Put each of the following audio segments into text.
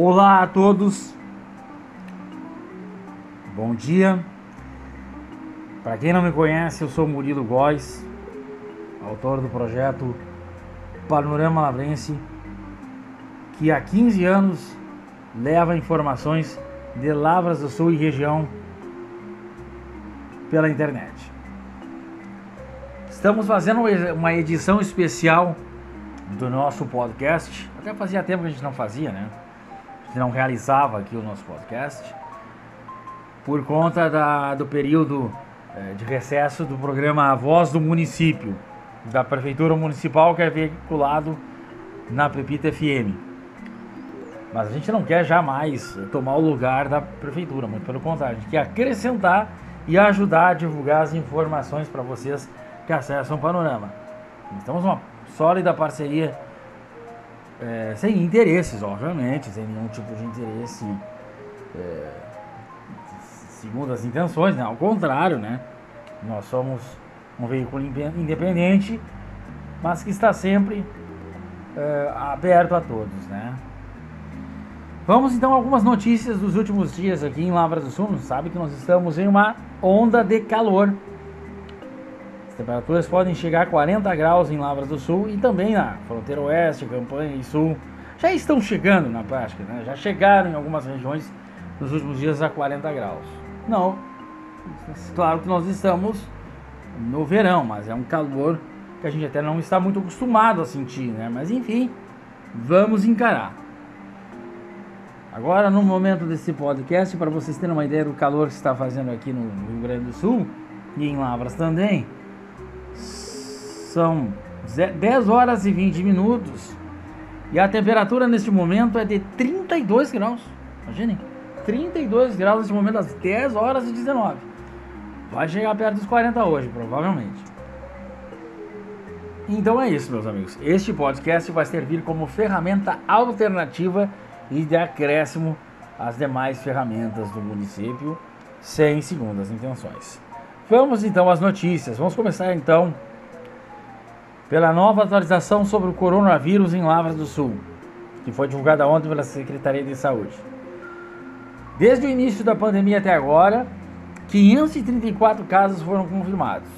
Olá a todos, bom dia. Para quem não me conhece, eu sou Murilo Góes, autor do projeto Panorama Lavrense, que há 15 anos leva informações de Lavras do Sul e região pela internet. Estamos fazendo uma edição especial do nosso podcast. Até fazia tempo que a gente não fazia, né? Não realizava aqui o nosso podcast por conta da, do período é, de recesso do programa A Voz do Município, da Prefeitura Municipal, que é veiculado na Pepita FM. Mas a gente não quer jamais tomar o lugar da Prefeitura, muito pelo contrário, a gente quer acrescentar e ajudar a divulgar as informações para vocês que acessam o Panorama. Estamos uma sólida parceria, é, sem interesses, obviamente, sem nenhum tipo de interesse. É, segundo as intenções, né? Ao contrário, né? Nós somos um veículo independente, mas que está sempre é, aberto a todos, né? Vamos então a algumas notícias dos últimos dias aqui em Lavras do Sul. Sabe que nós estamos em uma onda de calor. As temperaturas podem chegar a 40 graus em Lavras do Sul e também na fronteira oeste, Campanha e Sul. Já estão chegando na prática, né? Já chegaram em algumas regiões nos últimos dias a 40 graus. Não, claro que nós estamos no verão, mas é um calor que a gente até não está muito acostumado a sentir, né? Mas enfim, vamos encarar. Agora, no momento desse podcast, para vocês terem uma ideia do calor que está fazendo aqui no Rio Grande do Sul e em Lavras também, são 10 horas e 20 minutos e a temperatura neste momento é de 32 graus. Imaginem. 32 graus nesse momento às 10 horas e 19. Vai chegar perto dos 40 hoje, provavelmente. Então é isso, meus amigos. Este podcast vai servir como ferramenta alternativa e de acréscimo às demais ferramentas do município, sem segundas intenções. Vamos então às notícias. Vamos começar então pela nova atualização sobre o coronavírus em Lavras do Sul, que foi divulgada ontem pela Secretaria de Saúde. Desde o início da pandemia até agora, 534 casos foram confirmados,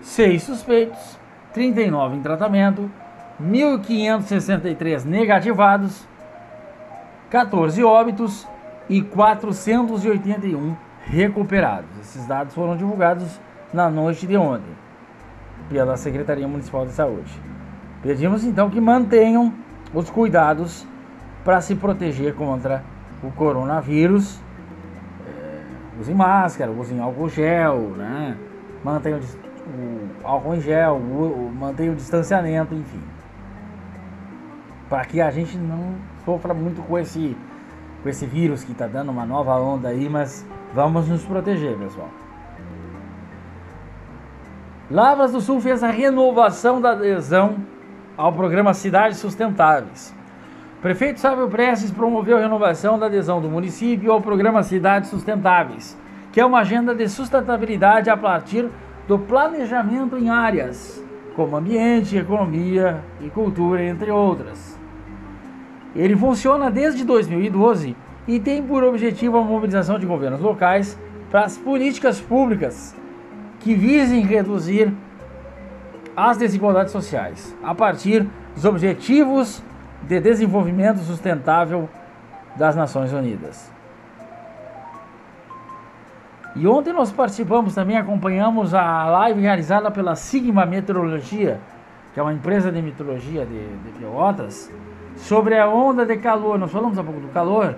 6 suspeitos, 39 em tratamento, 1.563 negativados, 14 óbitos e 481 recuperados. Esses dados foram divulgados na noite de ontem pela Secretaria Municipal de Saúde. Pedimos então que mantenham os cuidados para se proteger contra o coronavírus, é, usem máscara, usem álcool gel, né? Mantenham o, álcool em gel, o, mantenham o distanciamento, enfim. Para que a gente não sofra muito com esse, com esse vírus que está dando uma nova onda aí, mas vamos nos proteger, pessoal. Lavras do Sul fez a renovação da adesão ao programa Cidades Sustentáveis. Prefeito Sábio Prestes promoveu a renovação da adesão do município ao programa Cidades Sustentáveis, que é uma agenda de sustentabilidade a partir do planejamento em áreas como ambiente, economia e cultura, entre outras. Ele funciona desde 2012 e tem por objetivo a mobilização de governos locais para as políticas públicas que visem reduzir as desigualdades sociais a partir dos objetivos de Desenvolvimento Sustentável das Nações Unidas. E ontem nós participamos também, acompanhamos a live realizada pela Sigma Meteorologia, que é uma empresa de meteorologia de, de Pelotas, sobre a onda de calor. Nós falamos um pouco do calor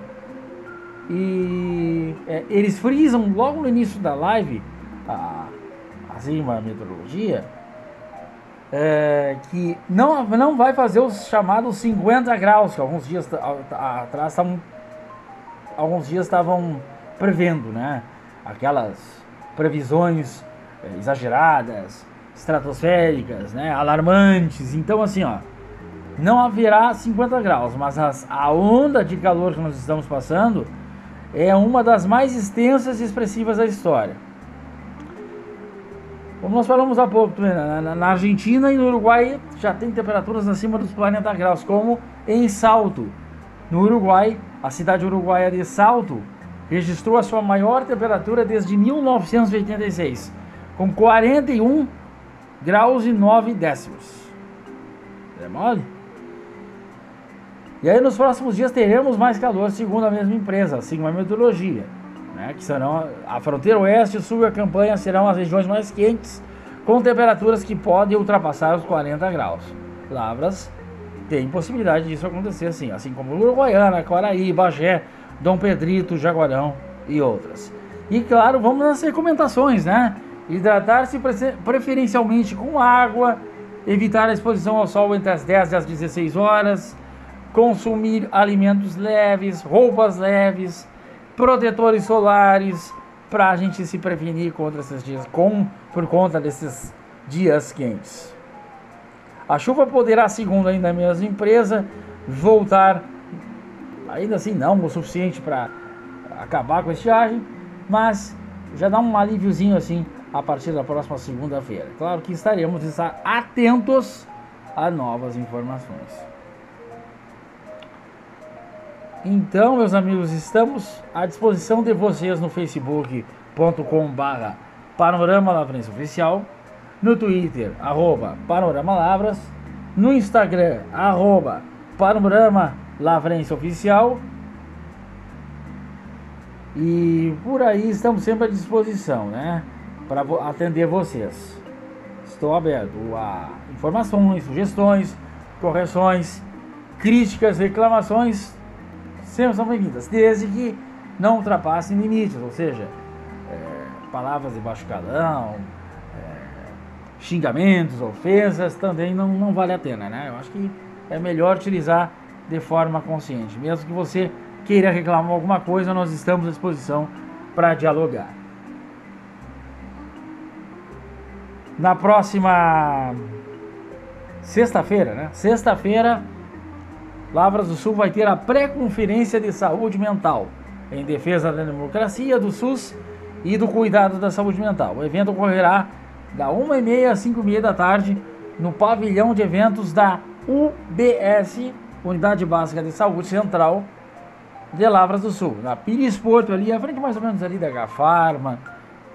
e é, eles frisam logo no início da live, a, a Sigma Meteorologia, é, que não, não vai fazer os chamados 50 graus, que alguns dias atrás estavam alguns dias estavam prevendo, né? Aquelas previsões é, exageradas, estratosféricas, né? Alarmantes. Então, assim, ó, não haverá 50 graus, mas as, a onda de calor que nós estamos passando é uma das mais extensas e expressivas da história. Como nós falamos há pouco, na, na Argentina e no Uruguai já tem temperaturas acima dos 40 graus, como em Salto, no Uruguai, a cidade uruguaia de Salto registrou a sua maior temperatura desde 1986, com 41 graus e 9 décimos. É mole? E aí nos próximos dias teremos mais calor, segundo a mesma empresa, segundo a meteorologia. Né, que serão a fronteira oeste sul e a campanha serão as regiões mais quentes, com temperaturas que podem ultrapassar os 40 graus. Lavras tem possibilidade disso acontecer sim, assim como Uruguaiana, Quaraí, Bagé, Dom Pedrito, Jaguarão e outras. E claro, vamos nas recomendações, né? Hidratar-se preferencialmente com água, evitar a exposição ao sol entre as 10 e as 16 horas, consumir alimentos leves, roupas leves, protetores solares, para a gente se prevenir contra esses dias, com, por conta desses dias quentes. A chuva poderá, segundo ainda a mesma empresa, voltar, ainda assim não o suficiente para acabar com a estiagem, mas já dá um alíviozinho assim a partir da próxima segunda-feira. Claro que estaremos estar atentos a novas informações. Então, meus amigos, estamos à disposição de vocês no facebook.com/barra Panorama Lavrense Oficial, no Twitter, arroba Panorama Lavras, no Instagram, arroba Panorama Lavrense Oficial. E por aí estamos sempre à disposição, né? Para atender vocês. Estou aberto a informações, sugestões, correções, críticas, reclamações sempre são bem-vindas, desde que não ultrapassem limites, ou seja, é, palavras de baixo calão, é, xingamentos, ofensas, também não, não vale a pena, né? Eu acho que é melhor utilizar de forma consciente. Mesmo que você queira reclamar alguma coisa, nós estamos à disposição para dialogar. Na próxima sexta-feira, né? Sexta-feira Lavras do Sul vai ter a pré-conferência de saúde mental em defesa da democracia, do SUS e do cuidado da saúde mental. O evento ocorrerá da 1h30 às 5h30 da tarde no pavilhão de eventos da UBS, Unidade Básica de Saúde Central de Lavras do Sul, na Pires Porto, ali, à frente mais ou menos ali da Gafarma,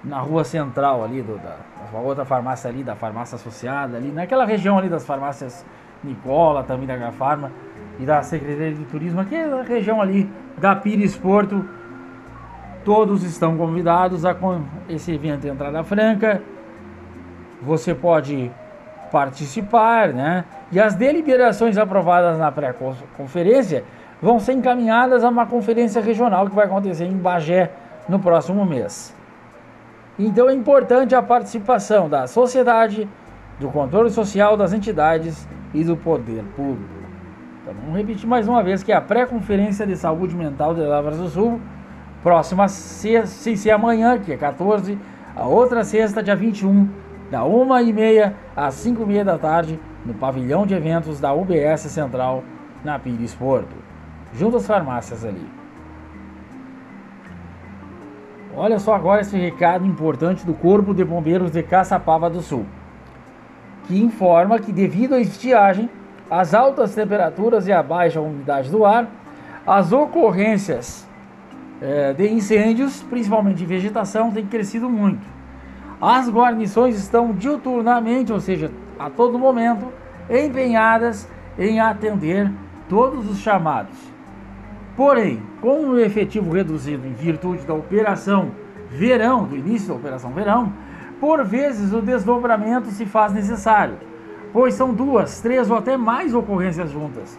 na rua central ali, do, da, da outra farmácia ali, da farmácia associada ali, naquela região ali das farmácias Nicola, também da Gafarma e da Secretaria de Turismo, aqui é a região ali da Pires Porto. Todos estão convidados a esse evento de entrada franca. Você pode participar, né? E as deliberações aprovadas na pré-conferência vão ser encaminhadas a uma conferência regional que vai acontecer em Bagé no próximo mês. Então é importante a participação da sociedade, do controle social das entidades e do poder público. Então, vamos repetir mais uma vez que a pré-conferência de saúde mental de Lavras do Sul, próxima sexta, sem ser amanhã, que é 14, a outra sexta, dia 21, da 1h30 às 5h30 da tarde, no pavilhão de eventos da UBS Central, na Pires Porto, junto às farmácias ali. Olha só agora esse recado importante do Corpo de Bombeiros de Caçapava do Sul, que informa que devido à estiagem, as altas temperaturas e a baixa umidade do ar, as ocorrências é, de incêndios, principalmente de vegetação, têm crescido muito. As guarnições estão diuturnamente, ou seja, a todo momento, empenhadas em atender todos os chamados. Porém, com o efetivo reduzido em virtude da operação verão, do início da operação verão, por vezes o desdobramento se faz necessário pois são duas, três ou até mais ocorrências juntas.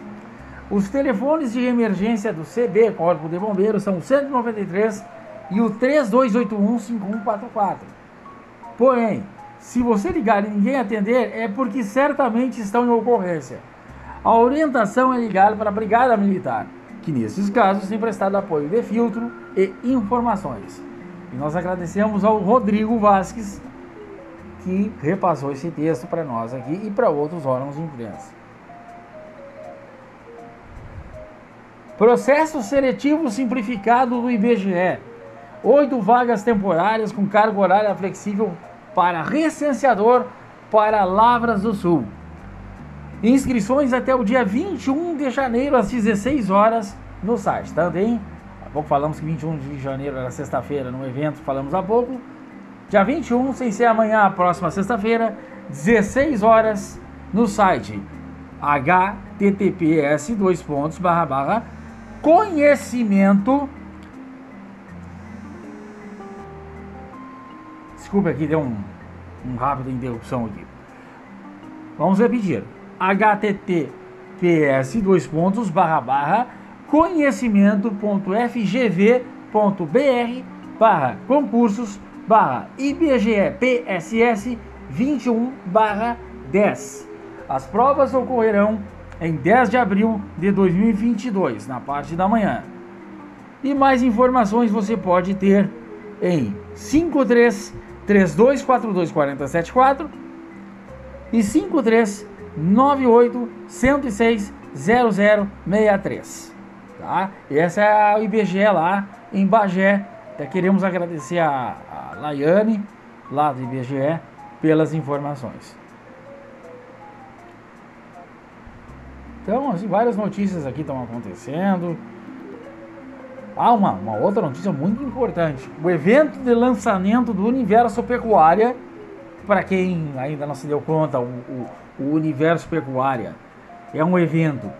Os telefones de emergência do CB, Corpo de Bombeiros, são o 193 e o 3281-5144. Porém, se você ligar e ninguém atender, é porque certamente estão em ocorrência. A orientação é ligar para a Brigada Militar, que nesses casos tem prestado apoio de filtro e informações. E nós agradecemos ao Rodrigo Vasques, que repassou esse texto para nós aqui e para outros órgãos de imprensa. Processo seletivo simplificado do IBGE. Oito vagas temporárias com carga horária flexível para recenseador para Lavras do Sul. Inscrições até o dia 21 de janeiro às 16 horas no site. Também, há pouco falamos que 21 de janeiro era sexta-feira no evento, falamos há pouco. Dia 21, sem ser amanhã, próxima sexta-feira, 16 horas, no site https dois pontos barra barra conhecimento. Desculpa aqui deu um, um rápido interrupção aqui. Vamos repetir. Https dois pontos barra barra conhecimento.fgv.br barra concursos barra IBGE PSS 21 barra 10 as provas ocorrerão em 10 de abril de 2022, na parte da manhã. E mais informações você pode ter em 53 3242 4074 e 53 98 106 0063. Tá? Essa é a IBGE lá em Bagé. Até queremos agradecer a Laiane, lá do IBGE, pelas informações. Então, assim, várias notícias aqui estão acontecendo. Ah, uma, uma outra notícia muito importante. O evento de lançamento do Universo Pecuária, para quem ainda não se deu conta, o, o, o Universo Pecuária é um evento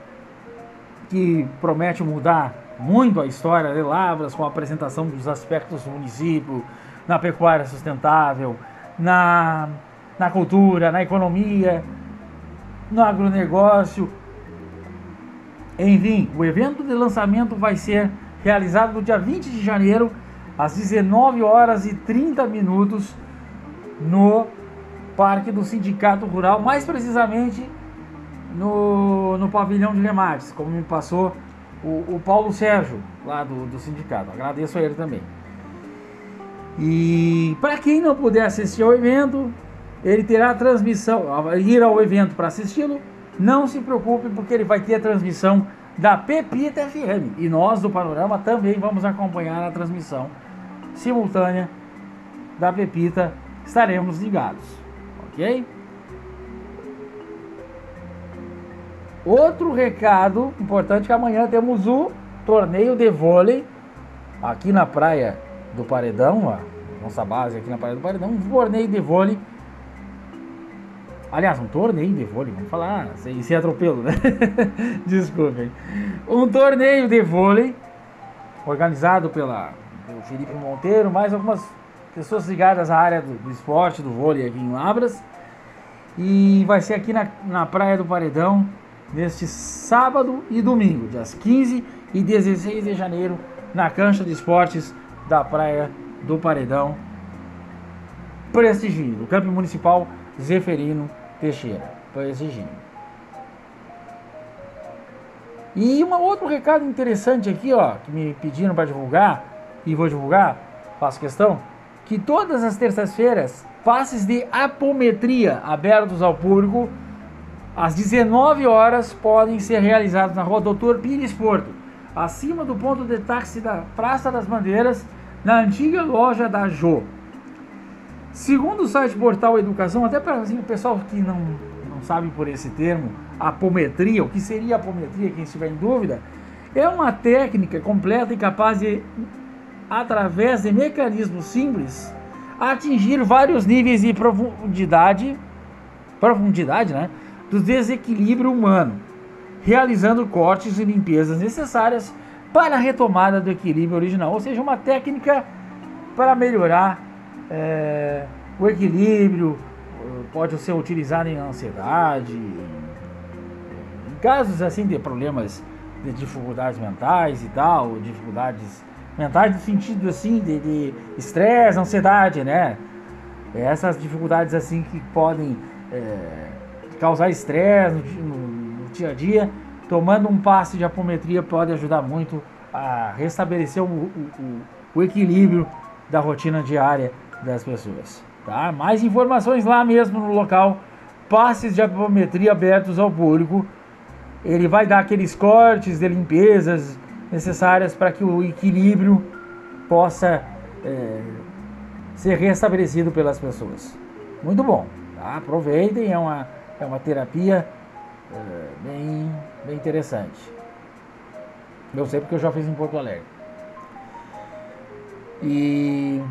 que promete mudar muito a história de Lavras com a apresentação dos aspectos do município, na pecuária sustentável, na, na cultura, na economia, no agronegócio, enfim, o evento de lançamento vai ser realizado no dia 20 de janeiro, às 19 horas e 30 minutos, no Parque do Sindicato Rural, mais precisamente no, no pavilhão de Lemares, como me passou o, o Paulo Sérgio, lá do, do sindicato. Agradeço a ele também. E para quem não puder assistir ao evento, ele terá transmissão, ir ao evento para assisti-lo, não se preocupe, porque ele vai ter a transmissão da Pepita FM. E nós do Panorama também vamos acompanhar a transmissão simultânea da Pepita. Estaremos ligados, ok? Outro recado importante que amanhã temos o torneio de vôlei aqui na praia do Paredão, a nossa base aqui na praia do Paredão, um torneio de vôlei Aliás, um torneio de vôlei, vamos falar sem, sem atropelo, né? Desculpem. Um torneio de vôlei organizado pela, pelo Felipe Monteiro, mais algumas pessoas ligadas à área do, do esporte, do vôlei aqui em Labras. E vai ser aqui na, na Praia do Paredão, neste sábado e domingo, dias 15 e 16 de janeiro, na cancha de esportes da Praia do Paredão. Prestigio, o campo municipal Zeferino Teixeira, exigindo. E um outro recado interessante aqui, ó, que me pediram para divulgar, e vou divulgar, faço questão, que todas as terças-feiras, passes de apometria abertos ao público, às 19 horas, podem ser realizados na rua Doutor Pires Porto, acima do ponto de táxi da Praça das Bandeiras, na antiga loja da Jô. Segundo o site Portal Educação, até para assim, o pessoal que não, não sabe por esse termo, apometria, o que seria apometria, quem estiver em dúvida, é uma técnica completa e capaz de, através de mecanismos simples, atingir vários níveis de profundidade, profundidade né, do desequilíbrio humano, realizando cortes e limpezas necessárias para a retomada do equilíbrio original, ou seja, uma técnica para melhorar é, o equilíbrio pode ser utilizado em ansiedade, em casos assim de problemas de dificuldades mentais e tal, dificuldades mentais no sentido assim de estresse, ansiedade, né? Essas dificuldades assim que podem é, causar estresse no, no, dia a dia, tomando um passe de apometria pode ajudar muito a restabelecer o, o, o equilíbrio da rotina diária das pessoas. Tá? Mais informações lá mesmo no local. Passes de apometria abertos ao público. Ele vai dar aqueles cortes de limpezas necessárias para que o equilíbrio possa é, ser restabelecido pelas pessoas. Muito bom. Tá? Aproveitem, é uma, é uma terapia é, bem, bem interessante. Eu sei porque eu já fiz em Porto Alegre. E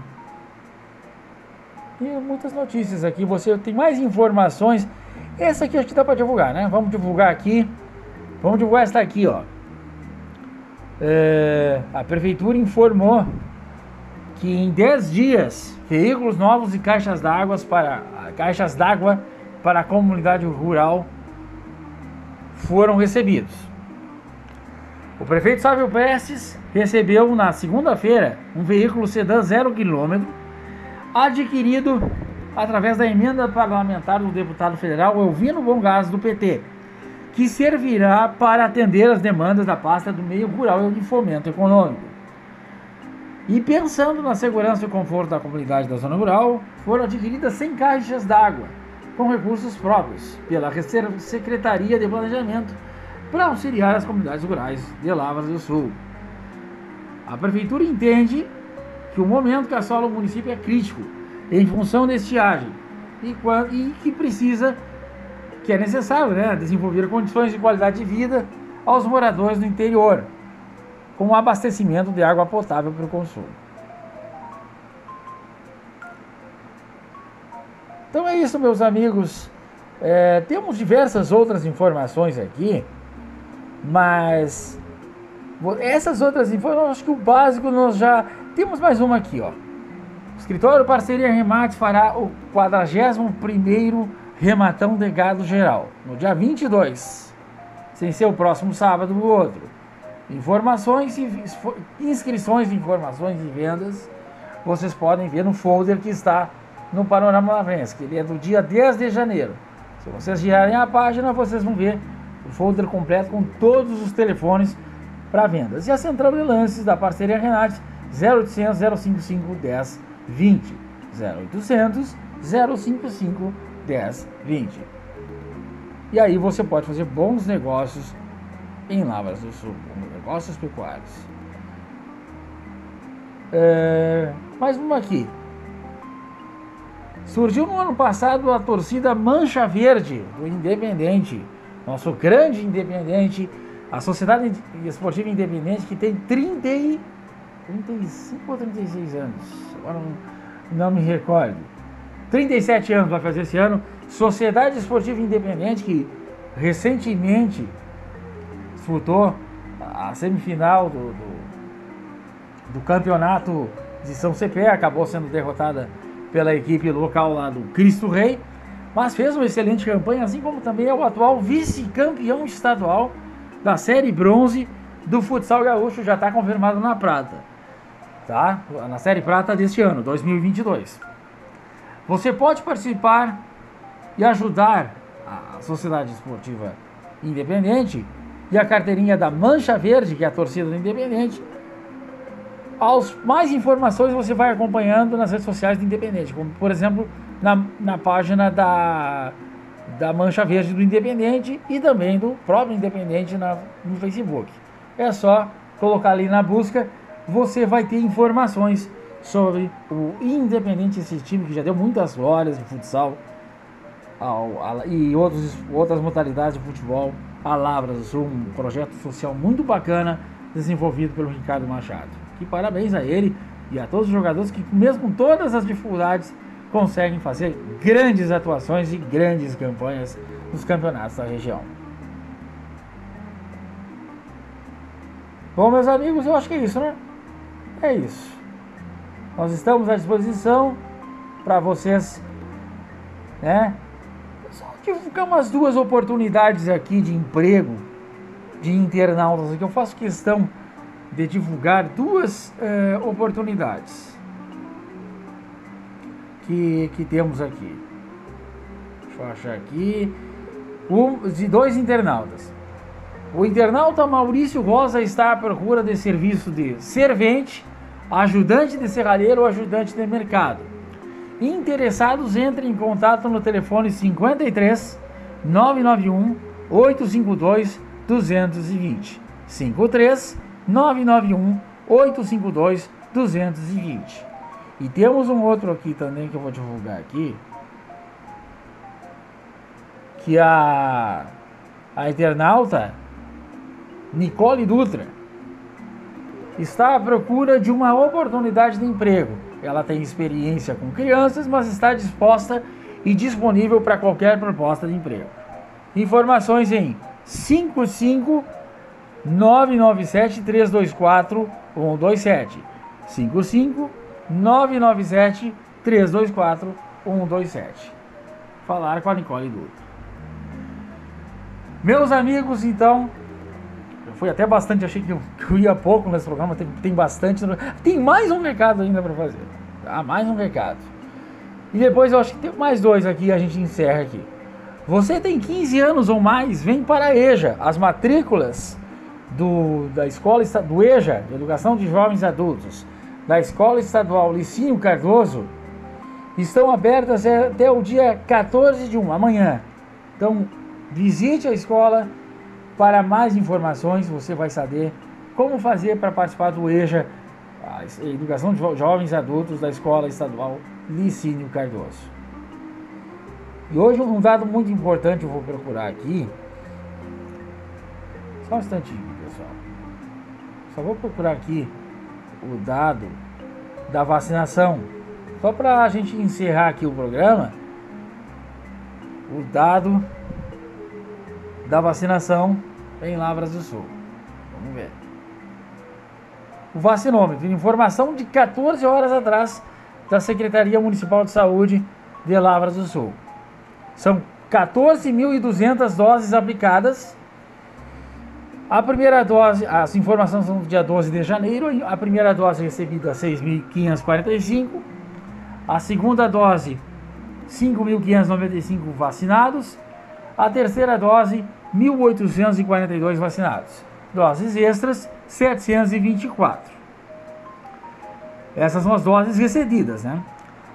e muitas notícias aqui. Você tem mais informações. Essa aqui acho que dá para divulgar, né? Vamos divulgar aqui. Vamos divulgar essa aqui, ó. É, a prefeitura informou que em 10 dias veículos novos e caixas d'água para caixas d'água para a comunidade rural foram recebidos. O prefeito Sávio Prestes recebeu na segunda-feira um veículo sedã zero quilômetro adquirido através da emenda parlamentar do deputado federal Elvino Bongás do PT, que servirá para atender as demandas da pasta do meio rural e de fomento econômico. E pensando na segurança e conforto da comunidade da zona rural, foram adquiridas 100 caixas d'água com recursos próprios pela Secretaria de Planejamento para auxiliar as comunidades rurais de Lavras do Sul. A prefeitura entende que o momento que assola o município é crítico em função da estiagem e, e que precisa, que é necessário, né, desenvolver condições de qualidade de vida aos moradores do interior, com o abastecimento de água potável para o consumo. Então é isso, meus amigos. É, temos diversas outras informações aqui, mas essas outras informações, acho que o básico nós já temos mais uma aqui, ó. O escritório Parceria Remates fará o 41º Rematão de Gado Geral, no dia 22, sem ser o próximo sábado ou outro. Informações e inscrições informações e vendas, vocês podem ver no folder que está no Panorama Lavrense, que ele é do dia 10 de janeiro. Se vocês girarem a página, vocês vão ver o folder completo com todos os telefones para vendas. E a central de lances da parceria Renate 0800 055 10 20 0800 055 10 20. E aí você pode fazer bons negócios em Lavras do Sul, negócios pecuários. É, mais uma aqui. Surgiu no ano passado a torcida Mancha Verde do Independente, nosso grande Independente a Sociedade Esportiva Independente, que tem 30 e 35 ou 36 anos, agora não, não me recordo. 37 anos vai fazer esse ano. Sociedade Esportiva Independente, que recentemente disputou a semifinal do, do, do campeonato de São Cepé, acabou sendo derrotada pela equipe local lá do Cristo Rei, mas fez uma excelente campanha, assim como também é o atual vice-campeão estadual da série bronze do futsal gaúcho já está confirmado na prata, tá? Na série prata deste ano, 2022. Você pode participar e ajudar a Sociedade Esportiva Independente e a carteirinha da Mancha Verde, que é a torcida do Independente. Aos mais informações você vai acompanhando nas redes sociais do Independente, como por exemplo na, na página da da Mancha Verde do Independente e também do próprio Independente na, no Facebook. É só colocar ali na busca, você vai ter informações sobre o Independente, esse time que já deu muitas glórias de futsal ao, e outros, outras modalidades de futebol. A um projeto social muito bacana desenvolvido pelo Ricardo Machado. E parabéns a ele e a todos os jogadores que, mesmo com todas as dificuldades, conseguem fazer grandes atuações e grandes campanhas nos campeonatos da região. Bom, meus amigos, eu acho que é isso, né? É isso. Nós estamos à disposição para vocês, né? Só divulgar umas duas oportunidades aqui de emprego de internautas que eu faço questão de divulgar duas eh, oportunidades que, que temos aqui. Deixa eu achar aqui. Um, de dois internautas. O internauta Maurício Rosa está à procura de serviço de servente, ajudante de serralheiro ou ajudante de mercado. Interessados, entrem em contato no telefone 53 991 852 220. 53 991 852 220. E temos um outro aqui também que eu vou divulgar aqui. Que a, a internauta Nicole Dutra está à procura de uma oportunidade de emprego. Ela tem experiência com crianças, mas está disposta e disponível para qualquer proposta de emprego. Informações em 55 997 324 127 55 997 324 127 Falar com a Nicole Dutra. Meus amigos, então, foi até bastante, achei que eu, que eu ia pouco nesse programa, tem, tem bastante. Tem mais um recado ainda para fazer. Tá? Mais um recado. E depois eu acho que tem mais dois aqui, a gente encerra aqui. Você tem 15 anos ou mais, vem para a EJA. As matrículas do, da escola do EJA, Educação de Jovens Adultos, da Escola Estadual Licínio Cardoso, estão abertas até o dia 14 de 1, amanhã. Então, visite a escola, para mais informações, você vai saber como fazer para participar do EJA, Educação de Jovens Adultos da Escola Estadual Licínio Cardoso. E hoje um dado muito importante eu vou procurar aqui. Só um instantinho. Só vou procurar aqui o dado da vacinação. Só para a gente encerrar aqui o programa. O dado da vacinação em Lavras do Sul. Vamos ver. O vacinômetro, informação de 14 horas atrás da Secretaria Municipal de Saúde de Lavras do Sul. São 14.200 doses aplicadas. A primeira dose, as informações são do dia 12 de janeiro. A primeira dose recebida 6.545. A segunda dose, 5.595 vacinados. A terceira dose, 1.842 vacinados. Doses extras, 724. Essas são as doses recebidas, né?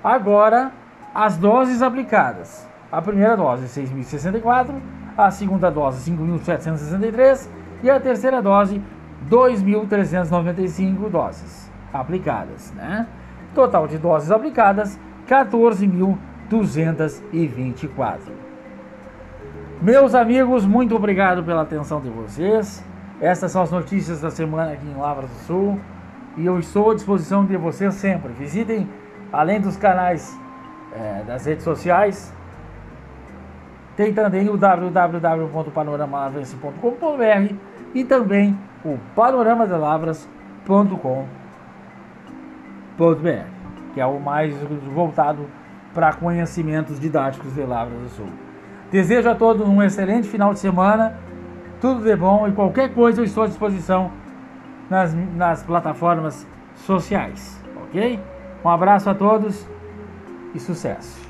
Agora, as doses aplicadas. A primeira dose, 6.064. A segunda dose, 5.763. E a terceira dose, 2.395 doses aplicadas, né? Total de doses aplicadas, 14.224. Meus amigos, muito obrigado pela atenção de vocês. Essas são as notícias da semana aqui em Lavras do Sul. E eu estou à disposição de vocês sempre. Visitem, além dos canais é, das redes sociais, tem também o www.panoramalavrense.com.br e também o panoramadelavras.com.br, que é o mais voltado para conhecimentos didáticos de Lavras do Sul. Desejo a todos um excelente final de semana, tudo de bom e qualquer coisa eu estou à disposição nas, nas plataformas sociais, ok? Um abraço a todos e sucesso!